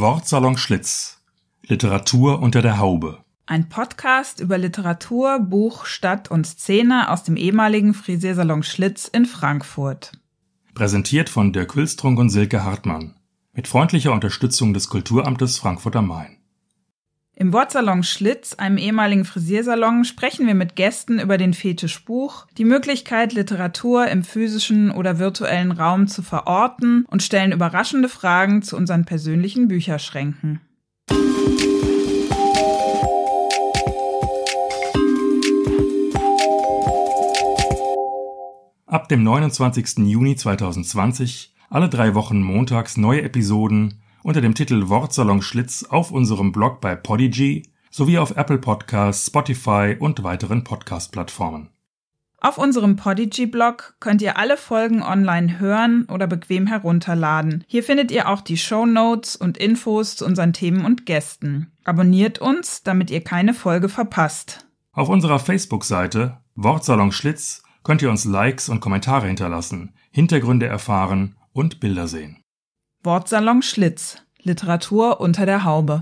Wortsalon Schlitz. Literatur unter der Haube. Ein Podcast über Literatur, Buch, Stadt und Szene aus dem ehemaligen Frisiersalon Schlitz in Frankfurt. Präsentiert von Dirk Hülstrunk und Silke Hartmann. Mit freundlicher Unterstützung des Kulturamtes Frankfurt am Main. Im Wortsalon Schlitz, einem ehemaligen Frisiersalon, sprechen wir mit Gästen über den Fetisch Buch, die Möglichkeit, Literatur im physischen oder virtuellen Raum zu verorten und stellen überraschende Fragen zu unseren persönlichen Bücherschränken. Ab dem 29. Juni 2020 alle drei Wochen montags neue Episoden unter dem Titel Wortsalon Schlitz auf unserem Blog bei Podigy sowie auf Apple Podcasts, Spotify und weiteren Podcast-Plattformen. Auf unserem Podigy-Blog könnt ihr alle Folgen online hören oder bequem herunterladen. Hier findet ihr auch die Show Notes und Infos zu unseren Themen und Gästen. Abonniert uns, damit ihr keine Folge verpasst. Auf unserer Facebook-Seite Wortsalon Schlitz könnt ihr uns Likes und Kommentare hinterlassen, Hintergründe erfahren und Bilder sehen. Wortsalon Schlitz. Literatur unter der Haube.